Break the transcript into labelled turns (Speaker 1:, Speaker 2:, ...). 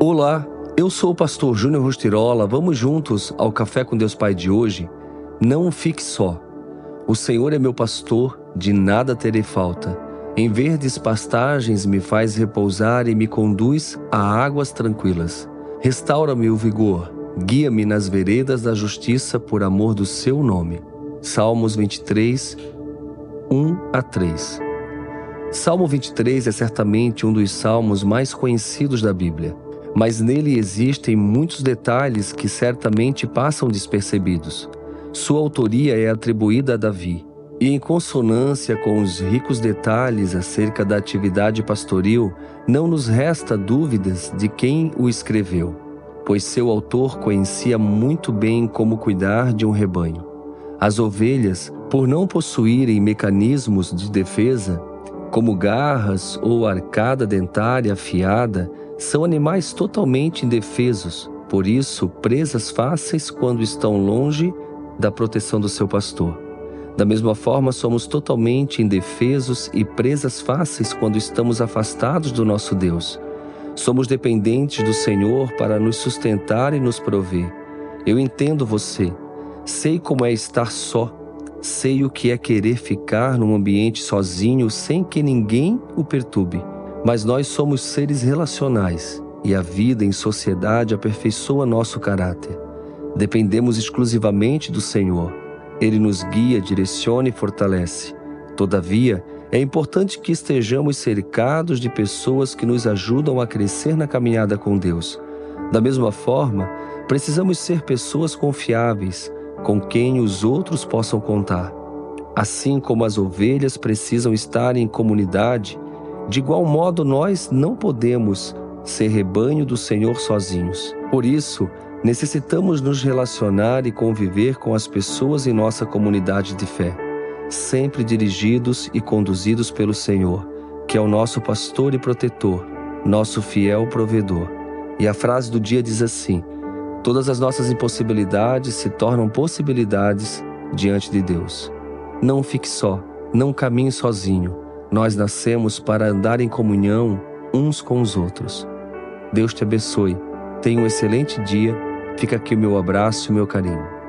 Speaker 1: Olá, eu sou o pastor Júnior Rostirola. Vamos juntos ao Café com Deus Pai de hoje? Não fique só. O Senhor é meu pastor, de nada terei falta. Em verdes pastagens me faz repousar e me conduz a águas tranquilas. Restaura-me o vigor, guia-me nas veredas da justiça por amor do seu nome. Salmos 23, 1 a 3. Salmo 23 é certamente um dos salmos mais conhecidos da Bíblia mas nele existem muitos detalhes que certamente passam despercebidos. Sua autoria é atribuída a Davi, e em consonância com os ricos detalhes acerca da atividade pastoril, não nos resta dúvidas de quem o escreveu, pois seu autor conhecia muito bem como cuidar de um rebanho. As ovelhas, por não possuírem mecanismos de defesa, como garras ou arcada dentária afiada, são animais totalmente indefesos, por isso presas fáceis quando estão longe da proteção do seu pastor. Da mesma forma, somos totalmente indefesos e presas fáceis quando estamos afastados do nosso Deus. Somos dependentes do Senhor para nos sustentar e nos prover. Eu entendo você. Sei como é estar só. Sei o que é querer ficar num ambiente sozinho sem que ninguém o perturbe. Mas nós somos seres relacionais e a vida em sociedade aperfeiçoa nosso caráter. Dependemos exclusivamente do Senhor. Ele nos guia, direciona e fortalece. Todavia, é importante que estejamos cercados de pessoas que nos ajudam a crescer na caminhada com Deus. Da mesma forma, precisamos ser pessoas confiáveis, com quem os outros possam contar. Assim como as ovelhas precisam estar em comunidade, de igual modo, nós não podemos ser rebanho do Senhor sozinhos. Por isso, necessitamos nos relacionar e conviver com as pessoas em nossa comunidade de fé, sempre dirigidos e conduzidos pelo Senhor, que é o nosso pastor e protetor, nosso fiel provedor. E a frase do dia diz assim: Todas as nossas impossibilidades se tornam possibilidades diante de Deus. Não fique só, não caminhe sozinho nós nascemos para andar em comunhão uns com os outros. Deus te abençoe. Tenha um excelente dia. Fica aqui o meu abraço e o meu carinho.